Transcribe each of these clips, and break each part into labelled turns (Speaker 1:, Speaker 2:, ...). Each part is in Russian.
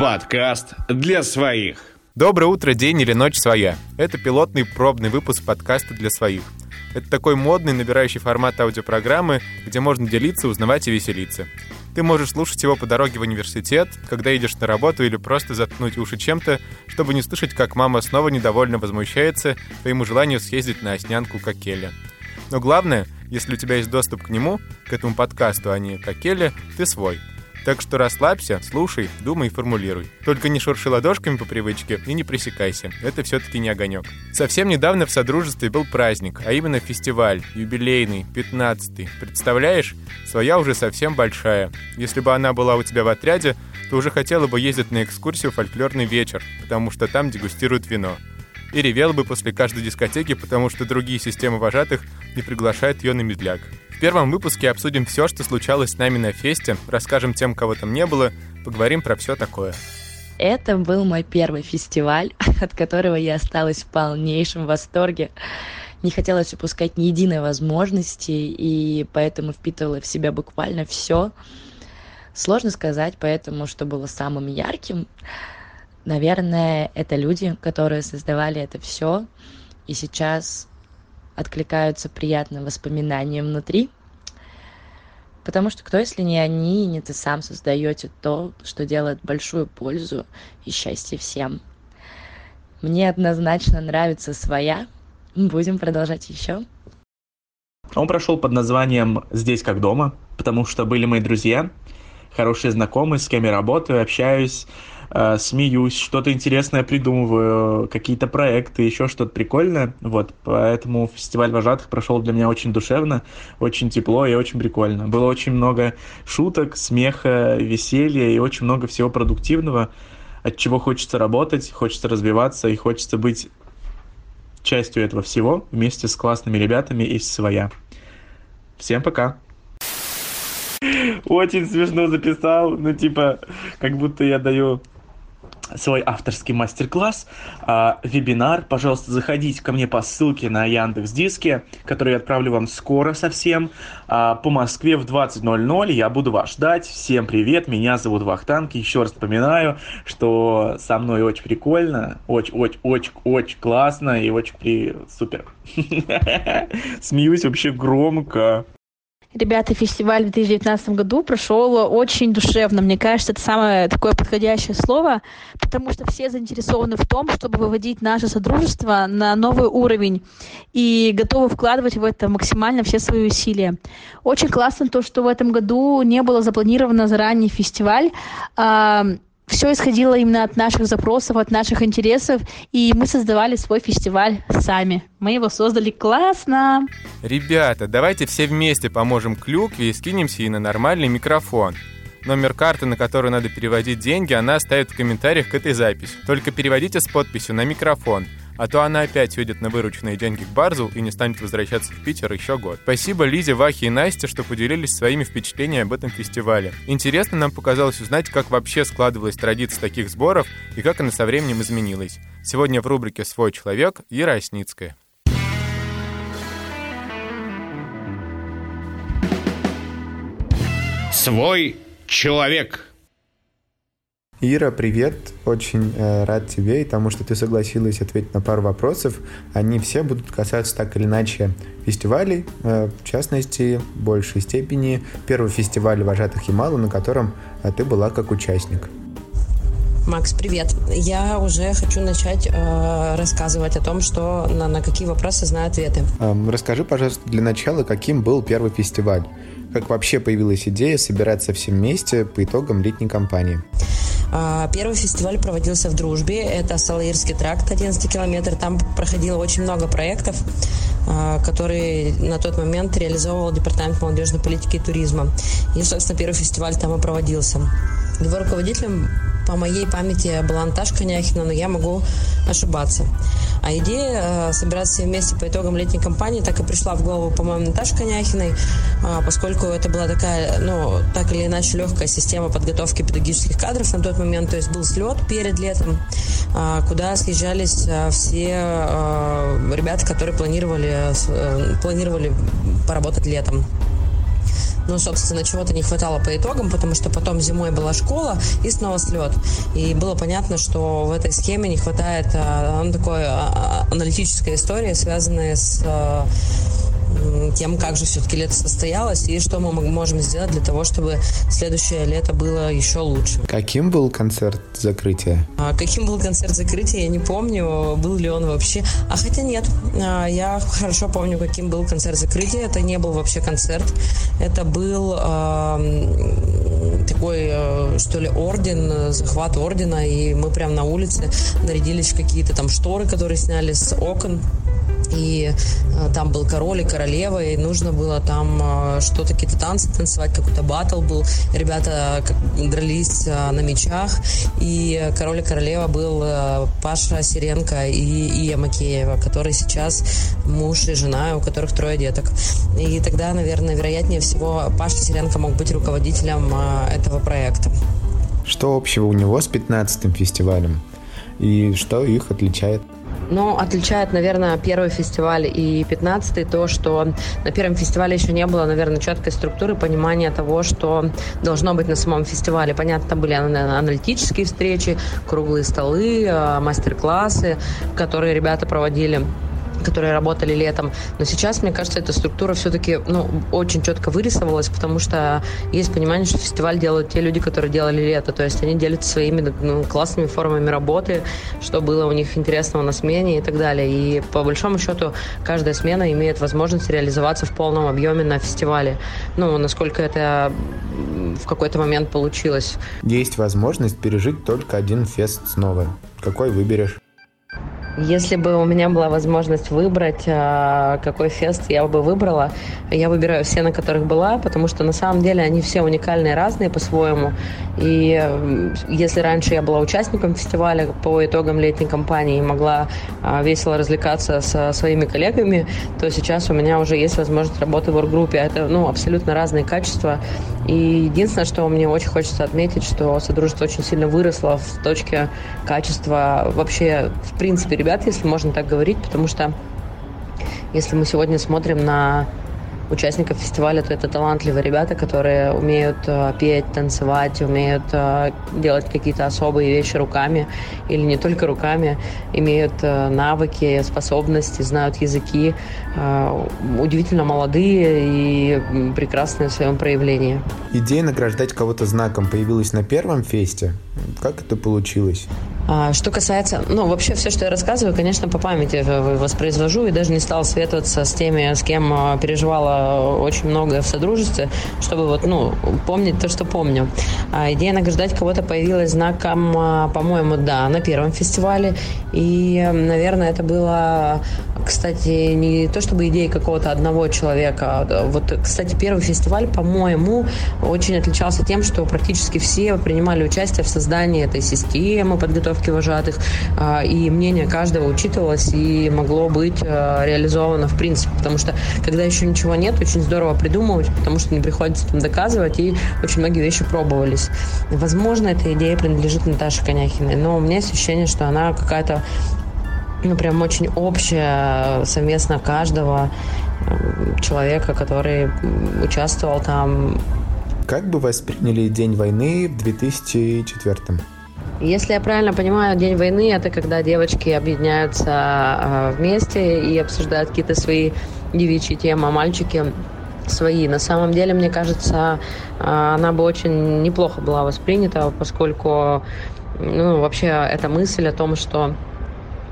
Speaker 1: Подкаст для своих.
Speaker 2: Доброе утро, день или ночь своя. Это пилотный пробный выпуск подкаста для своих. Это такой модный, набирающий формат аудиопрограммы, где можно делиться, узнавать и веселиться. Ты можешь слушать его по дороге в университет, когда едешь на работу или просто заткнуть уши чем-то, чтобы не слышать, как мама снова недовольно возмущается твоему желанию съездить на Оснянку к Акеле. Но главное, если у тебя есть доступ к нему, к этому подкасту, а не к Акеле, ты свой — так что расслабься, слушай, думай и формулируй. Только не шурши ладошками по привычке и не пресекайся. Это все-таки не огонек. Совсем недавно в Содружестве был праздник, а именно фестиваль, юбилейный, 15-й. Представляешь? Своя уже совсем большая. Если бы она была у тебя в отряде, то уже хотела бы ездить на экскурсию в фольклорный вечер, потому что там дегустируют вино. И ревела бы после каждой дискотеки, потому что другие системы вожатых не приглашают ее на медляк. В первом выпуске обсудим все, что случалось с нами на фесте, расскажем тем, кого там не было, поговорим про все такое.
Speaker 3: Это был мой первый фестиваль, от которого я осталась в полнейшем восторге. Не хотелось упускать ни единой возможности, и поэтому впитывала в себя буквально все. Сложно сказать, поэтому, что было самым ярким. Наверное, это люди, которые создавали это все, и сейчас откликаются приятным воспоминанием внутри. Потому что кто, если не они, не ты сам создаете то, что делает большую пользу и счастье всем. Мне однозначно нравится своя. Будем продолжать еще.
Speaker 4: Он прошел под названием «Здесь как дома», потому что были мои друзья, хорошие знакомые, с кем я работаю, общаюсь, э, смеюсь, что-то интересное придумываю, какие-то проекты, еще что-то прикольное. Вот, поэтому фестиваль вожатых прошел для меня очень душевно, очень тепло и очень прикольно. Было очень много шуток, смеха, веселья и очень много всего продуктивного, от чего хочется работать, хочется развиваться и хочется быть частью этого всего вместе с классными ребятами из своя. Всем пока! Очень смешно записал, ну типа, как будто я даю свой авторский мастер-класс, э, вебинар. Пожалуйста, заходите ко мне по ссылке на Яндекс Диске, который я отправлю вам скоро совсем. Э, по Москве в 20.00 я буду вас ждать. Всем привет, меня зовут Вахтанг. Еще раз напоминаю, что со мной очень прикольно, очень-очень-очень-очень классно и очень при... супер. Смеюсь вообще громко.
Speaker 5: Ребята, фестиваль в 2019 году прошел очень душевно. Мне кажется, это самое такое подходящее слово, потому что все заинтересованы в том, чтобы выводить наше содружество на новый уровень и готовы вкладывать в это максимально все свои усилия. Очень классно то, что в этом году не было запланировано заранее фестиваль. Все исходило именно от наших запросов, от наших интересов, и мы создавали свой фестиваль сами. Мы его создали классно.
Speaker 2: Ребята, давайте все вместе поможем Клюкве и скинемся и на нормальный микрофон. Номер карты, на которую надо переводить деньги, она оставит в комментариях к этой записи. Только переводите с подписью на микрофон – а то она опять уйдет на вырученные деньги к Барзу и не станет возвращаться в Питер еще год. Спасибо Лизе, Вахе и Насте, что поделились своими впечатлениями об этом фестивале. Интересно нам показалось узнать, как вообще складывалась традиция таких сборов и как она со временем изменилась. Сегодня в рубрике «Свой человек» Ира Осницкая.
Speaker 1: Свой человек.
Speaker 6: Ира, привет! Очень э, рад тебе и тому, что ты согласилась ответить на пару вопросов. Они все будут касаться так или иначе фестивалей, э, в частности, в большей степени первого фестиваля «Вожатых Ямала», на котором э, ты была как участник.
Speaker 7: Макс, привет. Я уже хочу начать э, рассказывать о том, что на, на какие вопросы знаю ответы.
Speaker 6: Эм, расскажи, пожалуйста, для начала, каким был первый фестиваль? Как вообще появилась идея собираться все вместе по итогам летней кампании?
Speaker 7: А, первый фестиваль проводился в Дружбе, это Салаирский тракт, 11 километр. Там проходило очень много проектов, а, которые на тот момент реализовывал Департамент молодежной политики и туризма. И, собственно, первый фестиваль там и проводился. Его руководителем по моей памяти была Наташа Коняхина, но я могу ошибаться. А идея э, собираться все вместе по итогам летней кампании так и пришла в голову, по-моему, Наташи Коняхиной, э, поскольку это была такая, ну, так или иначе, легкая система подготовки педагогических кадров на тот момент. То есть был слет перед летом, э, куда съезжались э, все ребята, которые планировали, э, планировали поработать летом. Но, собственно, чего-то не хватало по итогам, потому что потом зимой была школа и снова слет. И было понятно, что в этой схеме не хватает ну, такой а, а, аналитической истории, связанной с тем, как же все-таки лето состоялось и что мы можем сделать для того, чтобы следующее лето было еще лучше.
Speaker 6: Каким был концерт закрытия?
Speaker 7: А, каким был концерт закрытия, я не помню, был ли он вообще. А хотя нет, а, я хорошо помню, каким был концерт закрытия. Это не был вообще концерт, это был э, такой, э, что ли, орден, захват ордена, и мы прямо на улице нарядились в какие-то там шторы, которые сняли с окон и э, там был король и королева, и нужно было там э, что-то, какие-то танцы танцевать, какой-то батл был. Ребята как, дрались э, на мечах, и король и королева был э, Паша Сиренко и Ия Макеева, который сейчас муж и жена, у которых трое деток. И тогда, наверное, вероятнее всего, Паша Сиренко мог быть руководителем э, этого проекта.
Speaker 6: Что общего у него с 15-м фестивалем? И что их отличает?
Speaker 7: Но отличает, наверное, первый фестиваль и пятнадцатый то, что на первом фестивале еще не было, наверное, четкой структуры, понимания того, что должно быть на самом фестивале. Понятно, там были аналитические встречи, круглые столы, а, мастер-классы, которые ребята проводили которые работали летом. Но сейчас, мне кажется, эта структура все-таки ну, очень четко вырисовалась, потому что есть понимание, что фестиваль делают те люди, которые делали лето. То есть они делятся своими ну, классными формами работы, что было у них интересного на смене и так далее. И по большому счету каждая смена имеет возможность реализоваться в полном объеме на фестивале. Ну, насколько это в какой-то момент получилось.
Speaker 6: Есть возможность пережить только один фест снова. Какой выберешь?
Speaker 7: Если бы у меня была возможность выбрать, а, какой фест я бы выбрала, я выбираю все, на которых была, потому что на самом деле они все уникальные, разные по-своему. И если раньше я была участником фестиваля по итогам летней кампании и могла а, весело развлекаться со своими коллегами, то сейчас у меня уже есть возможность работы в оргруппе. Это ну, абсолютно разные качества. И единственное, что мне очень хочется отметить, что Содружество очень сильно выросло в точке качества вообще, в принципе, ребят, если можно так говорить, потому что если мы сегодня смотрим на участников фестиваля, то это талантливые ребята, которые умеют э, петь, танцевать, умеют э, делать какие-то особые вещи руками или не только руками, имеют э, навыки, способности, знают языки, удивительно молодые и прекрасные в своем проявлении.
Speaker 6: Идея награждать кого-то знаком появилась на первом фесте. Как это получилось?
Speaker 7: А, что касается, ну, вообще все, что я рассказываю, конечно, по памяти воспроизвожу и даже не стал советоваться с теми, с кем а, переживала очень многое в содружестве, чтобы вот, ну, помнить то, что помню. А идея награждать кого-то появилась знаком, а, по-моему, да, на первом фестивале. И, наверное, это было, кстати, не то чтобы идея какого-то одного человека. Вот, кстати, первый фестиваль, по-моему, очень отличался тем, что практически все принимали участие в создании этой системы подготовки подготовки вожатых, а, и мнение каждого учитывалось и могло быть а, реализовано в принципе, потому что когда еще ничего нет, очень здорово придумывать, потому что не приходится там доказывать, и очень многие вещи пробовались. Возможно, эта идея принадлежит Наташе Коняхиной, но у меня есть ощущение, что она какая-то ну, прям очень общая, совместно каждого человека, который участвовал там.
Speaker 6: Как бы восприняли День войны в 2004 -м?
Speaker 7: Если я правильно понимаю, День войны – это когда девочки объединяются а, вместе и обсуждают какие-то свои девичьи темы, а мальчики свои. На самом деле, мне кажется, а, она бы очень неплохо была воспринята, поскольку ну, вообще эта мысль о том, что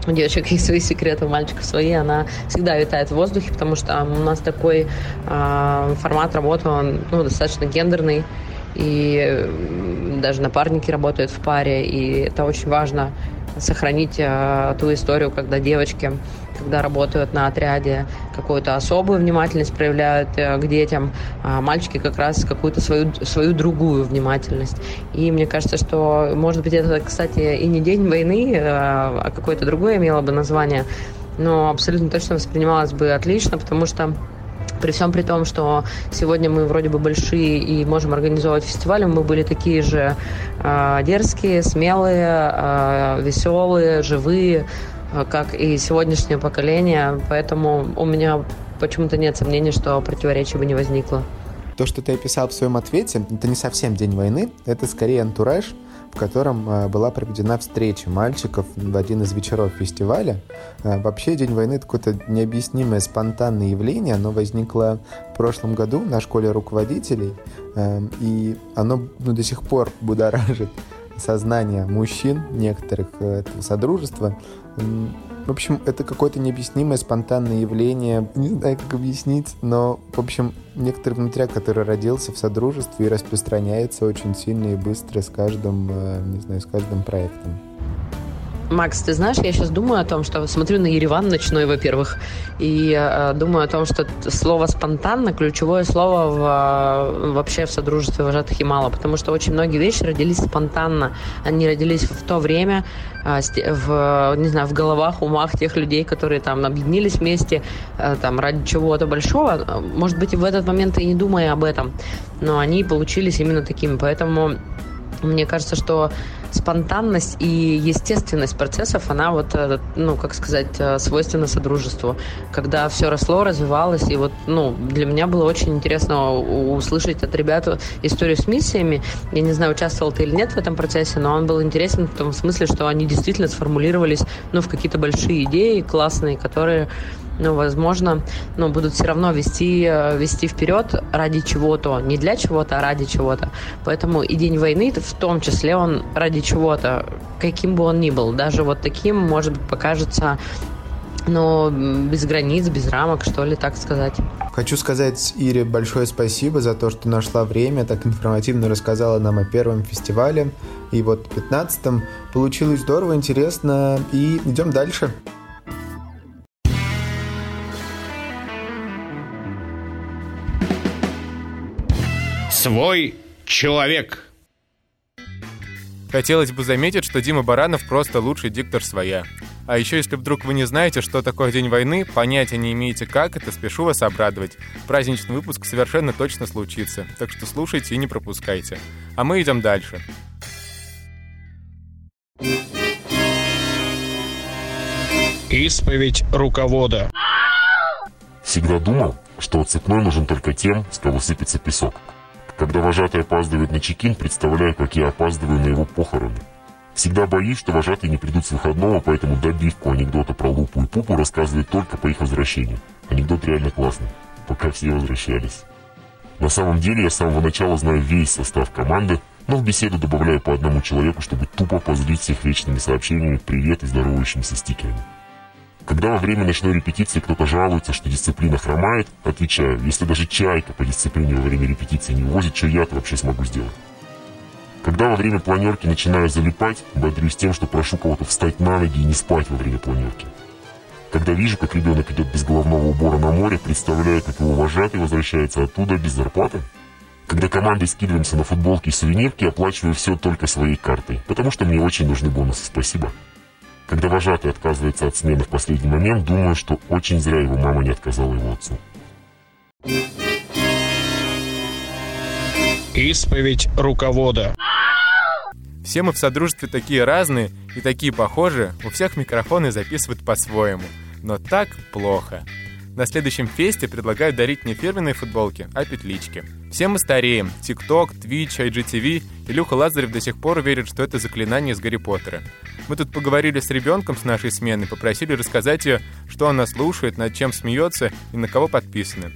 Speaker 7: у девочек есть свои секреты, у мальчиков свои, она всегда витает в воздухе, потому что у нас такой э, формат работы, он ну, достаточно гендерный, и даже напарники работают в паре, и это очень важно сохранить э, ту историю, когда девочки, когда работают на отряде, какую-то особую внимательность проявляют э, к детям, а мальчики как раз какую-то свою, свою другую внимательность. И мне кажется, что, может быть, это, кстати, и не день войны, э, а какое-то другое имело бы название, но абсолютно точно воспринималось бы отлично, потому что при всем при том, что сегодня мы вроде бы большие и можем организовывать фестивали, мы были такие же э, дерзкие, смелые, э, веселые, живые, э, как и сегодняшнее поколение. Поэтому у меня почему-то нет сомнений, что противоречий бы не возникло.
Speaker 6: То, что ты описал в своем ответе, это не совсем День войны, это скорее антураж, в котором э, была проведена встреча мальчиков в один из вечеров фестиваля. Э, вообще День войны — это какое-то необъяснимое спонтанное явление. Оно возникло в прошлом году на школе руководителей, э, и оно ну, до сих пор будоражит сознание мужчин некоторых этого содружества. В общем, это какое-то необъяснимое спонтанное явление. Не знаю, как объяснить, но, в общем, некоторый внутряк, который родился в содружестве и распространяется очень сильно и быстро с каждым, э, не знаю, с каждым проектом.
Speaker 7: Макс, ты знаешь, я сейчас думаю о том, что смотрю на Ереван ночной, во-первых, и э, думаю о том, что слово спонтанно ключевое слово в, э, вообще в содружестве вожатых Ямала, потому что очень многие вещи родились спонтанно. Они родились в то время, э, в, не знаю, в головах, умах тех людей, которые там объединились вместе э, там ради чего-то большого. Может быть, и в этот момент и не думая об этом, но они получились именно такими. Поэтому мне кажется, что спонтанность и естественность процессов, она вот, э, ну, как сказать, э, свойственна содружеству. Когда все росло, развивалось, и вот, ну, для меня было очень интересно услышать от ребят историю с миссиями. Я не знаю, участвовал ты или нет в этом процессе, но он был интересен в том смысле, что они действительно сформулировались, ну, в какие-то большие идеи классные, которые ну, возможно, ну, будут все равно вести, э, вести вперед ради чего-то, не для чего-то, а ради чего-то. Поэтому и День войны, в том числе, он ради чего-то, каким бы он ни был, даже вот таким, может быть, покажется но без границ, без рамок, что ли, так сказать.
Speaker 6: Хочу сказать Ире большое спасибо за то, что нашла время, так информативно рассказала нам о первом фестивале. И вот 15-м получилось здорово, интересно. И идем дальше.
Speaker 1: Свой человек.
Speaker 2: Хотелось бы заметить, что Дима Баранов просто лучший диктор своя. А еще, если вдруг вы не знаете, что такое День войны, понятия не имеете как это, спешу вас обрадовать. Праздничный выпуск совершенно точно случится, так что слушайте и не пропускайте. А мы идем дальше.
Speaker 1: Исповедь руковода.
Speaker 8: Всегда думал, что отцепной нужен только тем, с кого сыпется песок. Когда вожатый опаздывает на чекин, представляю, как я опаздываю на его похороны. Всегда боюсь, что вожатые не придут с выходного, поэтому добивку анекдота про Лупу и Пупу рассказывают только по их возвращению. Анекдот реально классный, пока все возвращались. На самом деле я с самого начала знаю весь состав команды, но в беседу добавляю по одному человеку, чтобы тупо позлить всех вечными сообщениями «Привет» и здоровающимися стикерами. Когда во время ночной репетиции кто-то жалуется, что дисциплина хромает, отвечаю, если даже чайка по дисциплине во время репетиции не увозит, что я-то вообще смогу сделать. Когда во время планерки начинаю залипать, бодрюсь тем, что прошу кого-то встать на ноги и не спать во время планерки. Когда вижу, как ребенок идет без головного убора на море, представляю, как его вожатый возвращается оттуда без зарплаты. Когда командой скидываемся на футболки и сувенирки, оплачиваю все только своей картой, потому что мне очень нужны бонусы, спасибо. Когда вожатый отказывается от смены в последний момент, думаю, что очень зря его мама не отказала его отцу.
Speaker 1: Исповедь руковода.
Speaker 2: Все мы в Содружестве такие разные и такие похожие, у всех микрофоны записывают по-своему. Но так плохо. На следующем фесте предлагают дарить не фирменные футболки, а петлички. Все мы стареем. ТикТок, Twitch, IGTV. Илюха Лазарев до сих пор верит, что это заклинание из Гарри Поттера. Мы тут поговорили с ребенком с нашей смены, попросили рассказать ее, что она слушает, над чем смеется и на кого подписаны.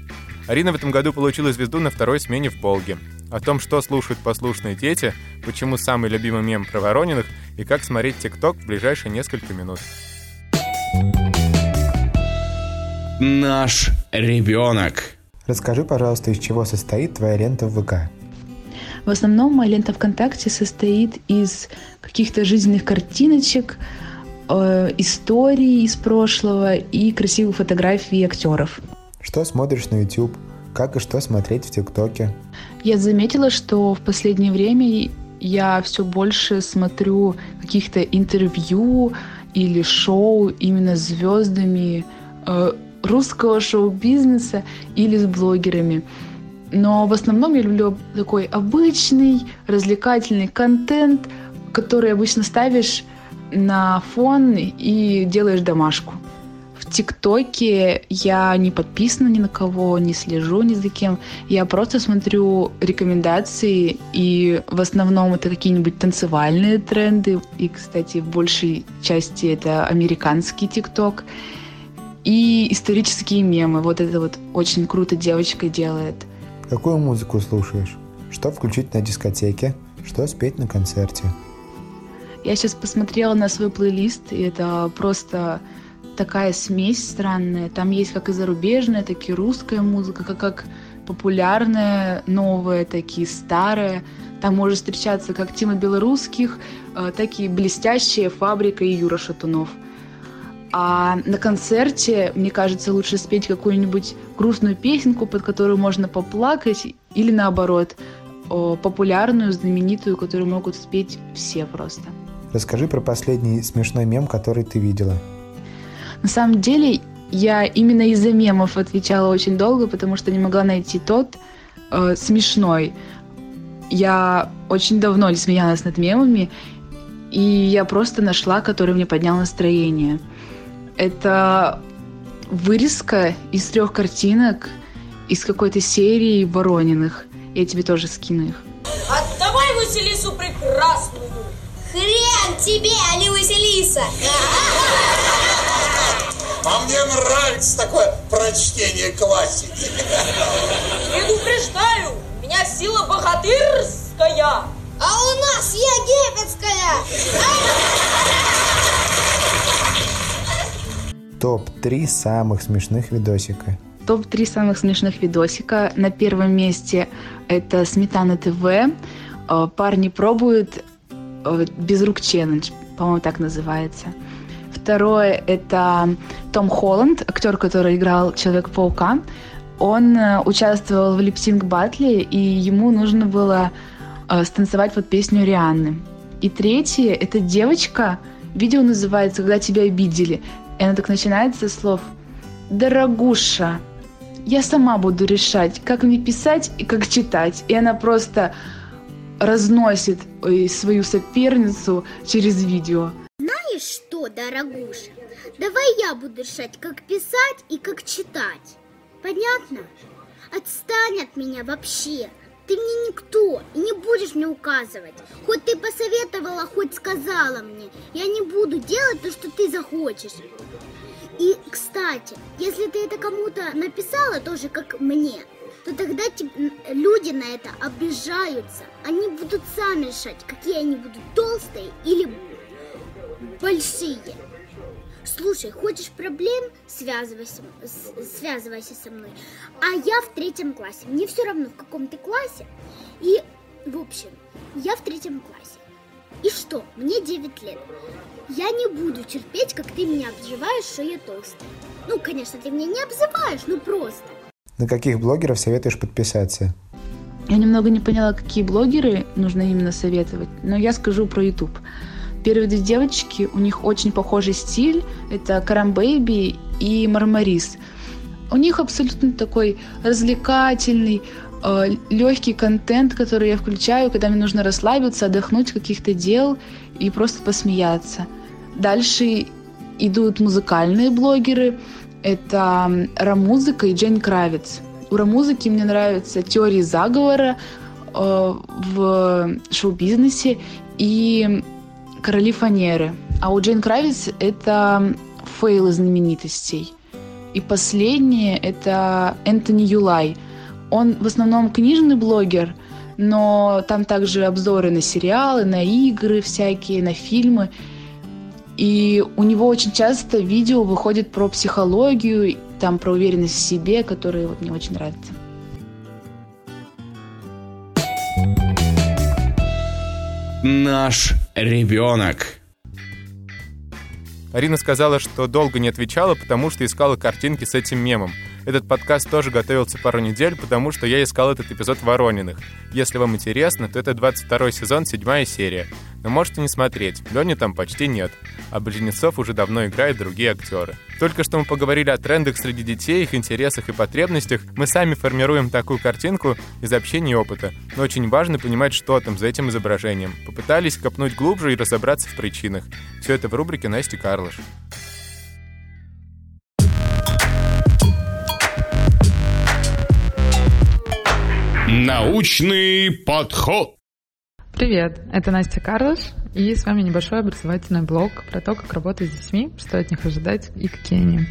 Speaker 2: Арина в этом году получила звезду на второй смене в Волге. О том, что слушают послушные дети, почему самый любимый мем про Ворониных и как смотреть ТикТок в ближайшие несколько минут.
Speaker 1: Наш ребенок.
Speaker 6: Расскажи, пожалуйста, из чего состоит твоя лента в ВК.
Speaker 9: В основном моя лента ВКонтакте состоит из каких-то жизненных картиночек, э, историй из прошлого и красивых фотографий актеров.
Speaker 6: Что смотришь на YouTube? Как и что смотреть в ТикТоке?
Speaker 9: Я заметила, что в последнее время я все больше смотрю каких-то интервью или шоу именно с звездами э, русского шоу-бизнеса или с блогерами. Но в основном я люблю такой обычный, развлекательный контент, который обычно ставишь на фон и делаешь домашку. В ТикТоке я не подписана ни на кого, не слежу ни за кем. Я просто смотрю рекомендации, и в основном это какие-нибудь танцевальные тренды. И, кстати, в большей части это американский ТикТок. И исторические мемы. Вот это вот очень круто девочка делает.
Speaker 6: Какую музыку слушаешь? Что включить на дискотеке? Что спеть на концерте?
Speaker 9: Я сейчас посмотрела на свой плейлист, и это просто такая смесь странная. Там есть как и зарубежная, так и русская музыка, как, как популярная, новая, так и старая. Там может встречаться как Тима Белорусских, э, так и блестящая фабрика и Юра Шатунов. А на концерте, мне кажется, лучше спеть какую-нибудь грустную песенку, под которую можно поплакать, или наоборот, популярную, знаменитую, которую могут спеть все просто.
Speaker 6: Расскажи про последний смешной мем, который ты видела.
Speaker 9: На самом деле, я именно из-за мемов отвечала очень долго, потому что не могла найти тот э, смешной. Я очень давно не смеялась над мемами, и я просто нашла, который мне поднял настроение. Это вырезка из трех картинок из какой-то серии Ворониных. Я тебе тоже скину их.
Speaker 10: Отдавай Василису прекрасную!
Speaker 11: Хрен тебе, а не Василиса!
Speaker 12: А мне нравится такое прочтение классики.
Speaker 10: Предупреждаю, у меня сила богатырская. А
Speaker 11: у нас египетская.
Speaker 6: Топ-3 самых смешных видосика.
Speaker 9: Топ-3 самых смешных видосика. На первом месте это Сметана ТВ. Э, парни пробуют э, без рук челлендж, по-моему, так называется. Второе – это Том Холланд, актер, который играл Человека-паука. Он э, участвовал в липсинг батле, и ему нужно было станцевать под песню Рианны. И третье – это девочка, видео называется «Когда тебя обидели». И она так начинается со слов «Дорогуша, я сама буду решать, как мне писать и как читать». И она просто разносит э, свою соперницу через видео.
Speaker 11: Знаешь что, дорогуша, давай я буду решать, как писать и как читать. Понятно? Отстань от меня вообще. Ты мне никто, и не будешь мне указывать. Хоть ты посоветовала, хоть сказала мне. Я не буду делать то, что ты захочешь. И, кстати, если ты это кому-то написала, тоже как мне, то тогда люди на это обижаются. Они будут сами решать, какие они будут толстые или большие. Слушай, хочешь проблем? Связывайся, связывайся со мной. А я в третьем классе. Мне все равно, в каком ты классе. И, в общем, я в третьем классе. И что? Мне 9 лет. Я не буду терпеть, как ты меня обзываешь, что я толстая. Ну, конечно, ты меня не обзываешь, ну просто.
Speaker 6: На каких блогеров советуешь подписаться?
Speaker 9: Я немного не поняла, какие блогеры нужно именно советовать, но я скажу про YouTube. Первые две девочки, у них очень похожий стиль. Это Карам Бэйби и Мармарис. У них абсолютно такой развлекательный, э, легкий контент, который я включаю, когда мне нужно расслабиться, отдохнуть от каких-то дел и просто посмеяться. Дальше идут музыкальные блогеры. Это Рамузыка и Джейн Кравиц. У Рамузыки мне нравятся теории заговора э, в шоу-бизнесе и короли фанеры. А у Джейн Кравиц это фейлы знаменитостей. И последнее это Энтони Юлай. Он в основном книжный блогер, но там также обзоры на сериалы, на игры всякие, на фильмы. И у него очень часто видео выходит про психологию, там про уверенность в себе, которые вот мне очень нравятся.
Speaker 1: Наш ребенок.
Speaker 2: Арина сказала, что долго не отвечала, потому что искала картинки с этим мемом. Этот подкаст тоже готовился пару недель, потому что я искал этот эпизод Ворониных. Если вам интересно, то это 22 сезон, 7 серия. Но можете не смотреть, Лёни там почти нет, а близнецов уже давно играют другие актеры. Только что мы поговорили о трендах среди детей, их интересах и потребностях. Мы сами формируем такую картинку из общения и опыта. Но очень важно понимать, что там за этим изображением. Попытались копнуть глубже и разобраться в причинах. Все это в рубрике Настя Карлыш.
Speaker 1: Научный подход.
Speaker 13: Привет, это Настя Карлыш и с вами небольшой образовательный блог про то, как работать с детьми, что от них ожидать и какие они.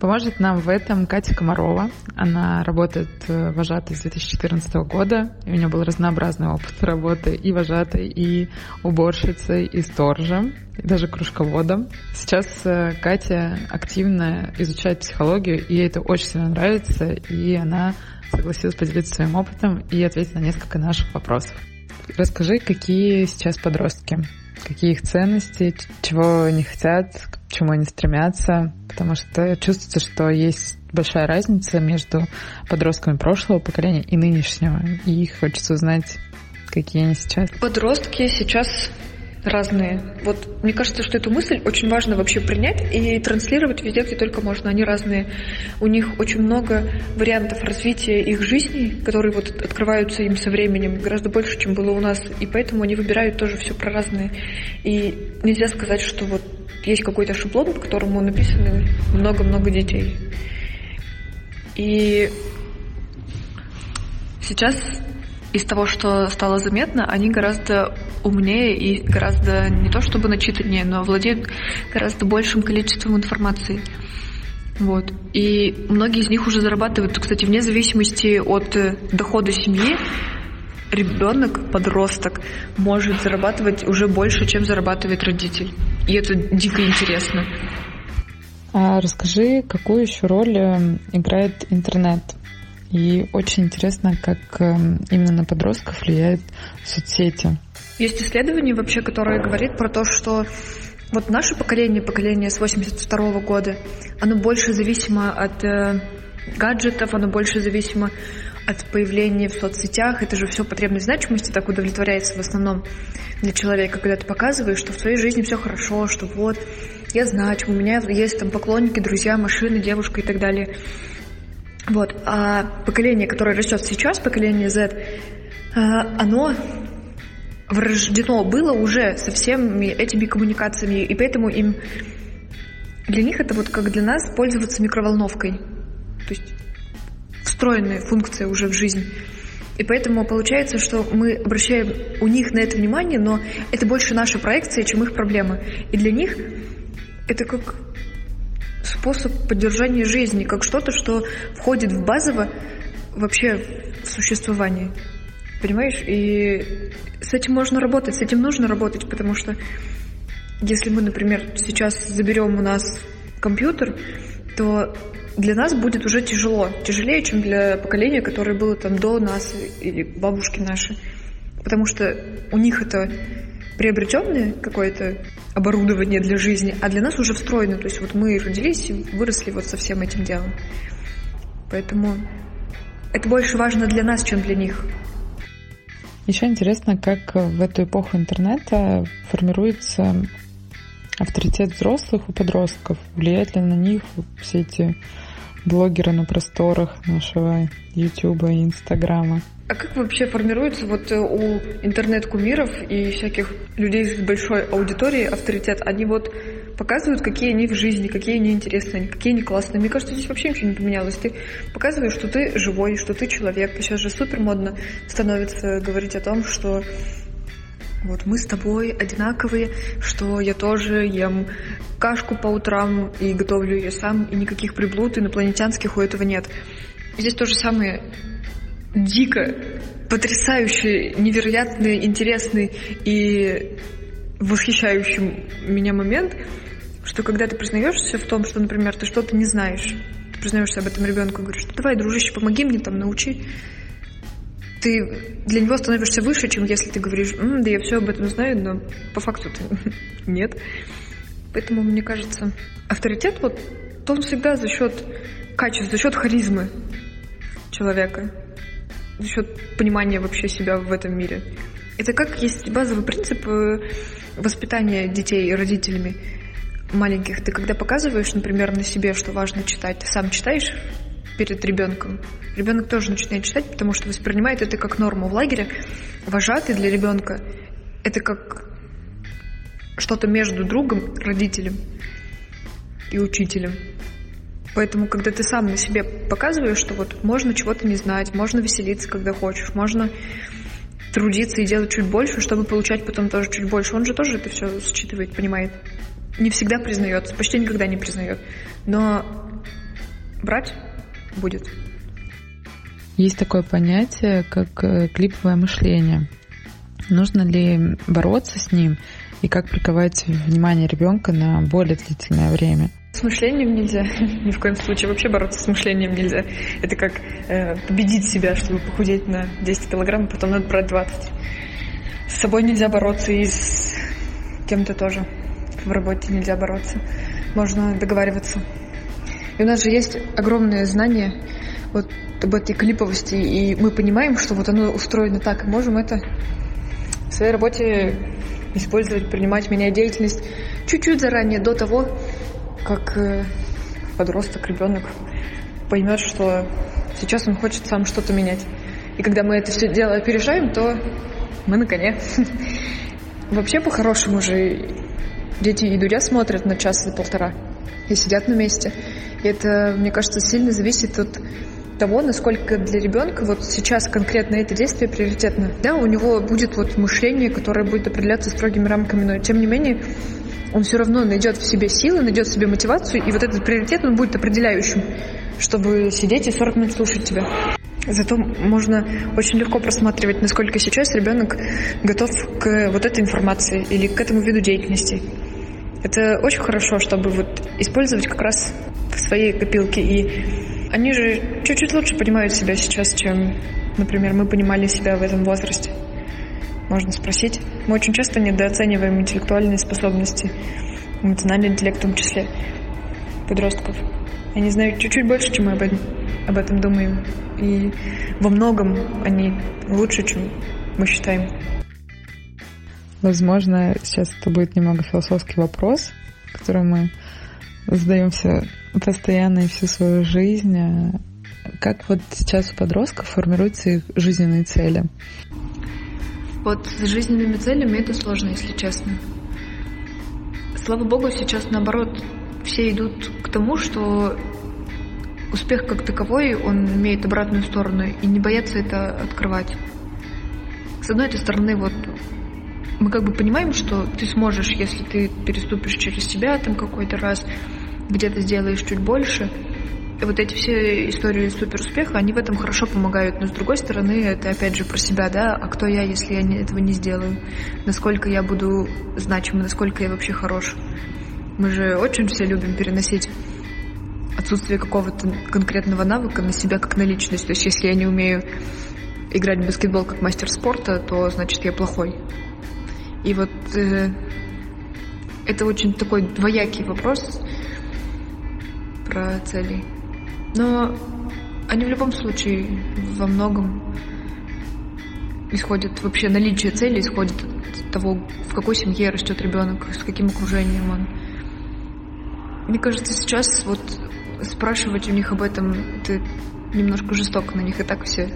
Speaker 13: Поможет нам в этом Катя Комарова. Она работает э, вожатой с 2014 года, и у нее был разнообразный опыт работы и вожатой, и уборщицей, и сторожем, и даже кружководом. Сейчас э, Катя активно изучает психологию, и ей это очень сильно нравится, и она согласилась поделиться своим опытом и ответить на несколько наших вопросов. Расскажи, какие сейчас подростки? Какие их ценности, чего они хотят, к чему они стремятся? Потому что чувствуется, что есть большая разница между подростками прошлого поколения и нынешнего. И хочется узнать, какие они сейчас.
Speaker 14: Подростки сейчас разные. Вот мне кажется, что эту мысль очень важно вообще принять и транслировать везде, где только можно. Они разные. У них очень много вариантов развития их жизни, которые вот открываются им со временем гораздо больше, чем было у нас. И поэтому они выбирают тоже все про разные. И нельзя сказать, что вот есть какой-то шаблон, по которому написано много-много детей. И сейчас из того, что стало заметно, они гораздо умнее и гораздо не то чтобы начитаннее, но владеют гораздо большим количеством информации. Вот. И многие из них уже зарабатывают, кстати, вне зависимости от э, дохода семьи, ребенок, подросток, может зарабатывать уже больше, чем зарабатывает родитель. И это дико интересно.
Speaker 13: А расскажи, какую еще роль э, играет интернет и очень интересно, как эм, именно на подростков влияют соцсети.
Speaker 14: Есть исследование вообще, которое говорит про то, что вот наше поколение, поколение с 82 -го года, оно больше зависимо от э, гаджетов, оно больше зависимо от появления в соцсетях. Это же все потребность значимости так удовлетворяется в основном для человека, когда ты показываешь, что в твоей жизни все хорошо, что вот я значим, у меня есть там поклонники, друзья, машины, девушка и так далее. Вот. А поколение, которое растет сейчас, поколение Z, а, оно врождено было уже со всеми этими коммуникациями, и поэтому им для них это вот как для нас пользоваться микроволновкой. То есть встроенная функция уже в жизнь. И поэтому получается, что мы обращаем у них на это внимание, но это больше наша проекция, чем их проблема. И для них это как способ поддержания жизни, как что-то, что входит в базово вообще в существование. Понимаешь? И с этим можно работать, с этим нужно работать, потому что если мы, например, сейчас заберем у нас компьютер, то для нас будет уже тяжело. Тяжелее, чем для поколения, которое было там до нас или бабушки наши. Потому что у них это приобретенное какое-то оборудование для жизни, а для нас уже встроено. То есть вот мы родились и выросли вот со всем этим делом. Поэтому это больше важно для нас, чем для них.
Speaker 13: Еще интересно, как в эту эпоху интернета формируется авторитет взрослых у подростков. Влияет ли на них все эти блогеры на просторах нашего Ютуба и Инстаграма?
Speaker 14: А как вообще формируется вот э, у интернет-кумиров и всяких людей с большой аудиторией авторитет? Они вот показывают, какие они в жизни, какие они интересные, какие они классные. Мне кажется, здесь вообще ничего не поменялось. Ты показываешь, что ты живой, что ты человек. Сейчас же супер модно становится говорить о том, что вот мы с тобой одинаковые, что я тоже ем кашку по утрам и готовлю ее сам, и никаких приблуд инопланетянских у этого нет. Здесь то же самое дико потрясающий, невероятный, интересный и восхищающий меня момент, что когда ты признаешься в том, что, например, ты что-то не знаешь, ты признаешься об этом ребенку, говоришь, давай, дружище, помоги мне там, научи. Ты для него становишься выше, чем если ты говоришь, М, да я все об этом знаю, но по факту ты нет. Поэтому, мне кажется, авторитет, вот, то он всегда за счет качества, за счет харизмы человека за счет понимания вообще себя в этом мире. Это как есть базовый принцип э, воспитания детей родителями маленьких. Ты когда показываешь, например, на себе, что важно читать, ты сам читаешь перед ребенком. Ребенок тоже начинает читать, потому что воспринимает это как норму. В лагере вожатый для ребенка это как что-то между другом, родителем и учителем. Поэтому, когда ты сам на себе показываешь, что вот можно чего-то не знать, можно веселиться, когда хочешь, можно трудиться и делать чуть больше, чтобы получать потом тоже чуть больше. Он же тоже это все считывает, понимает. Не всегда признается, почти никогда не признает. Но брать будет.
Speaker 9: Есть такое понятие, как э, клиповое мышление. Нужно ли бороться с ним и как приковать внимание ребенка на более длительное время?
Speaker 14: С мышлением нельзя. Ни в коем случае. Вообще бороться с мышлением нельзя. Это как э, победить себя, чтобы похудеть на 10 килограмм, потом надо брать 20. С собой нельзя бороться и с кем-то тоже. В работе нельзя бороться. Можно договариваться. И у нас же есть огромное знание вот об этой клиповости, и мы понимаем, что вот оно устроено так, и можем это в своей работе использовать, принимать, менять деятельность чуть-чуть заранее, до того, как э, подросток, ребенок поймет, что сейчас он хочет сам что-то менять. И когда мы это все дело опережаем, то мы на коне. Вообще, по-хорошему же, дети и дудя смотрят на час или полтора и сидят на месте. И это, мне кажется, сильно зависит от того, насколько для ребенка вот сейчас конкретно это действие приоритетно. Да, у него будет вот мышление, которое будет определяться строгими рамками, но тем не менее он все равно найдет в себе силы, найдет в себе мотивацию, и вот этот приоритет, он будет определяющим, чтобы сидеть и 40 минут слушать тебя. Зато можно очень легко просматривать, насколько сейчас ребенок готов к вот этой информации или к этому виду деятельности. Это очень хорошо, чтобы вот использовать как раз в своей копилке. И они же чуть-чуть лучше понимают себя сейчас, чем, например, мы понимали себя в этом возрасте можно спросить. Мы очень часто недооцениваем интеллектуальные способности, эмоциональный интеллект в том числе подростков. Они знают чуть-чуть больше, чем мы об этом, об этом думаем. И во многом они лучше, чем мы считаем.
Speaker 9: Возможно, сейчас это будет немного философский вопрос, который мы задаемся постоянно и всю свою жизнь. Как вот сейчас у подростков формируются их жизненные цели?
Speaker 14: Вот с жизненными целями это сложно, если честно. Слава богу, сейчас наоборот, все идут к тому, что успех как таковой, он имеет обратную сторону, и не боятся это открывать. С одной этой стороны, вот мы как бы понимаем, что ты сможешь, если ты переступишь через себя там какой-то раз, где-то сделаешь чуть больше – и вот эти все истории суперуспеха, они в этом хорошо помогают. Но с другой стороны, это опять же про себя, да, а кто я, если я этого не сделаю? Насколько я буду значимым, насколько я вообще хорош? Мы же очень все любим переносить отсутствие какого-то конкретного навыка на себя как на личность. То есть если я не умею играть в баскетбол как мастер спорта, то значит я плохой. И вот э, это очень такой двоякий вопрос про цели. Но они в любом случае во многом исходят, вообще наличие цели исходит от того, в какой семье растет ребенок, с каким окружением он. Мне кажется, сейчас вот спрашивать у них об этом, это немножко жестоко на них, и так все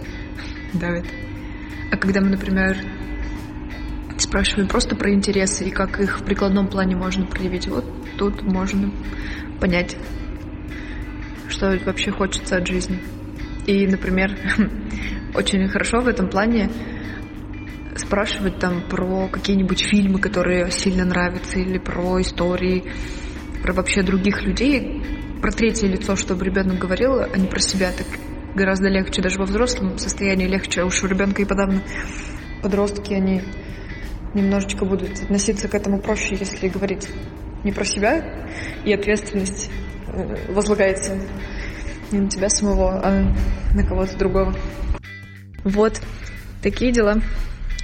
Speaker 14: давят. А когда мы, например, спрашиваем просто про интересы и как их в прикладном плане можно проявить, вот тут можно понять, что вообще хочется от жизни. И, например, очень хорошо в этом плане спрашивать там про какие-нибудь фильмы, которые сильно нравятся, или про истории, про вообще других людей, про третье лицо, чтобы ребенок говорил, а не про себя. Так гораздо легче, даже во взрослом состоянии легче, а уж у ребенка и подавно подростки, они немножечко будут относиться к этому проще, если говорить не про себя, и ответственность Э, возлагается не на тебя самого, а на кого-то другого. Вот, такие дела.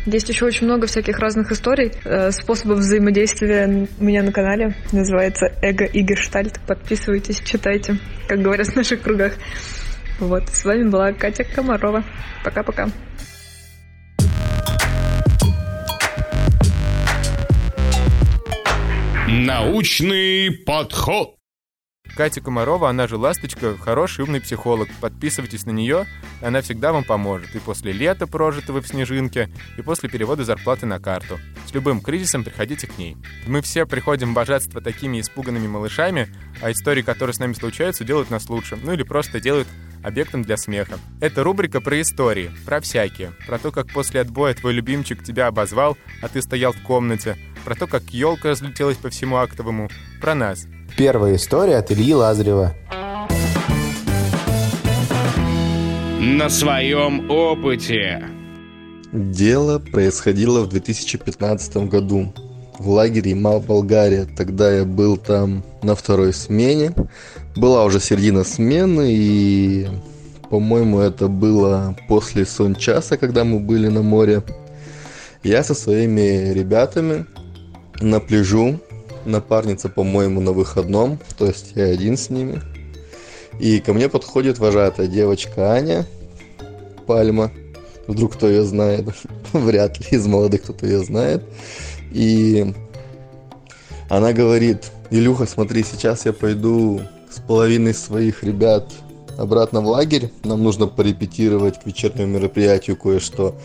Speaker 14: Есть еще очень много всяких разных историй, э, способов взаимодействия у меня на канале. Называется «Эго и гештальт». Подписывайтесь, читайте, как говорят в наших кругах. Вот, с вами была Катя Комарова. Пока-пока.
Speaker 1: Научный подход.
Speaker 2: Катя Комарова, она же «Ласточка», хороший умный психолог. Подписывайтесь на нее, она всегда вам поможет. И после лета, прожитого в снежинке, и после перевода зарплаты на карту. С любым кризисом приходите к ней. Мы все приходим в божатство такими испуганными малышами, а истории, которые с нами случаются, делают нас лучше. Ну или просто делают объектом для смеха. Это рубрика про истории, про всякие. Про то, как после отбоя твой любимчик тебя обозвал, а ты стоял в комнате. Про то, как елка разлетелась по всему актовому. Про нас.
Speaker 6: Первая история от Ильи Лазарева.
Speaker 1: На своем опыте.
Speaker 15: Дело происходило в 2015 году в лагере Мал Болгария. Тогда я был там на второй смене. Была уже середина смены, и, по-моему, это было после сон часа, когда мы были на море. Я со своими ребятами на пляжу напарница, по-моему, на выходном, то есть я один с ними. И ко мне подходит вожатая девочка Аня Пальма. Вдруг кто ее знает, вряд ли из молодых кто-то ее знает. И она говорит, Илюха, смотри, сейчас я пойду с половиной своих ребят обратно в лагерь. Нам нужно порепетировать к вечернему мероприятию кое-что.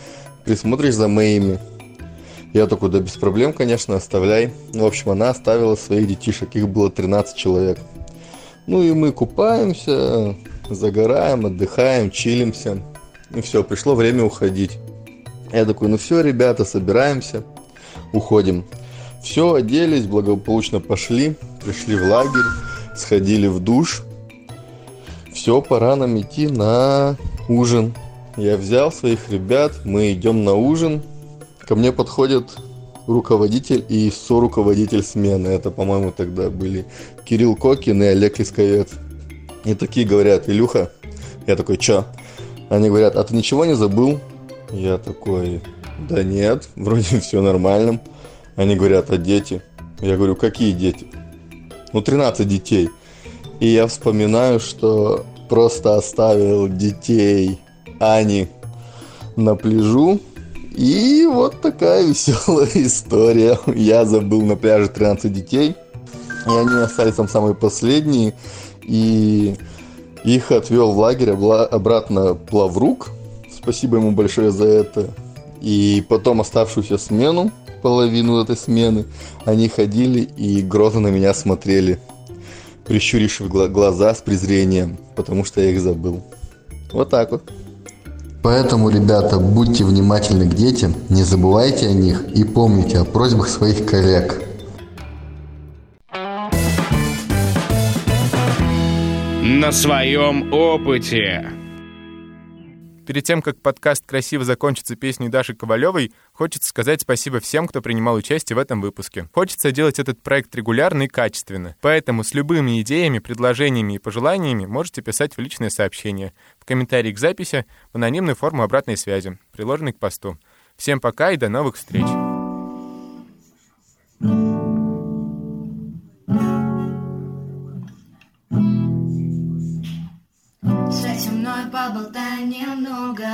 Speaker 15: Присмотришь за моими. Я такой, да без проблем, конечно, оставляй. В общем, она оставила своих детишек, их было 13 человек. Ну и мы купаемся, загораем, отдыхаем, чилимся. И все, пришло время уходить. Я такой, ну все, ребята, собираемся, уходим. Все, оделись, благополучно пошли, пришли в лагерь, сходили в душ. Все, пора нам идти на ужин. Я взял своих ребят, мы идем на ужин. Ко мне подходит руководитель и соруководитель смены. Это, по-моему, тогда были Кирилл Кокин и Олег Лисковец. И такие говорят, Илюха, я такой, чё? Они говорят, а ты ничего не забыл? Я такой, да нет, вроде все нормально. Они говорят, а дети? Я говорю, какие дети? Ну, 13 детей. И я вспоминаю, что просто оставил детей Ани на пляжу, и вот такая веселая история. Я забыл на пляже 13 детей. И они остались там самые последние. И их отвел в лагерь обратно Плаврук. Спасибо ему большое за это. И потом оставшуюся смену, половину этой смены, они ходили и грозно на меня смотрели, прищурившись глаза с презрением, потому что я их забыл. Вот так вот. Поэтому, ребята, будьте внимательны к детям, не забывайте о них и помните о просьбах своих коллег.
Speaker 1: На своем опыте.
Speaker 2: Перед тем, как подкаст красиво закончится песней Даши Ковалевой, хочется сказать спасибо всем, кто принимал участие в этом выпуске. Хочется делать этот проект регулярно и качественно. Поэтому с любыми идеями, предложениями и пожеланиями можете писать в личные сообщения, в комментарии к записи, в анонимную форму обратной связи, приложенной к посту. Всем пока и до новых встреч!
Speaker 16: Поболтай немного.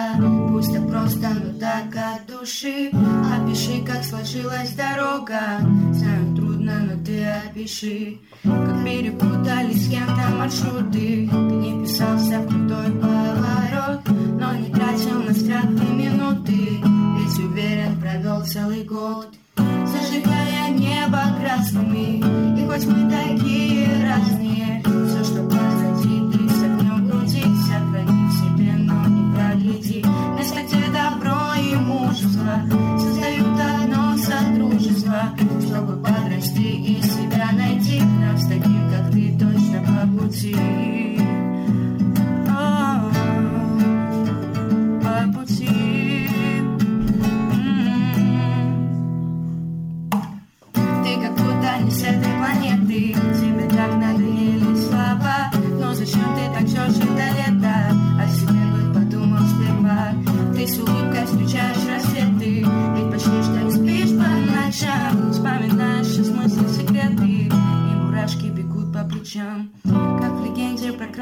Speaker 16: Пусть так просто, но так от души. Опиши, как сложилась дорога. Знаю, трудно, но ты опиши. Как перепутались с кем-то маршруты. Ты не писался в крутой поворот Но не тратил на страх ни минуты. Ведь уверен, провел целый год Зажигая небо красными. И хоть мы такие разные Все, что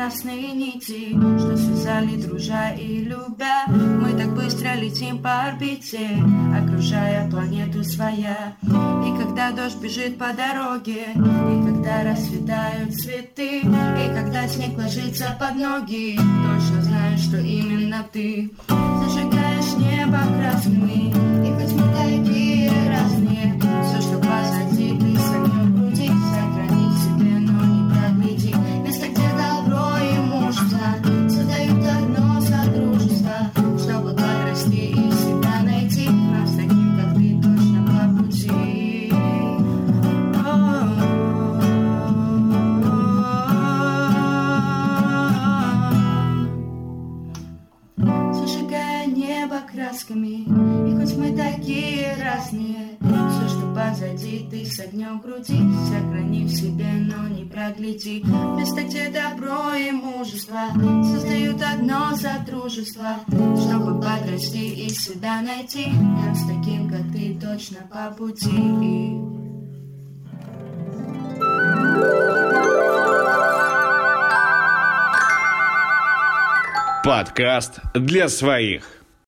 Speaker 16: красные нити Что связали дружа и любя Мы так быстро пролетим по орбите, окружая планету своя. И когда дождь бежит по дороге, и когда расцветают цветы, и когда снег ложится под ноги, точно знаешь, что именно ты зажигаешь небо красными. И хоть мы такие позади, ты с огнем в груди, сохрани в себе, но не прогляди. Место, где добро и мужество создают одно содружество, чтобы подрасти и себя найти. Нам с таким, как ты, точно по пути.
Speaker 1: Подкаст для своих.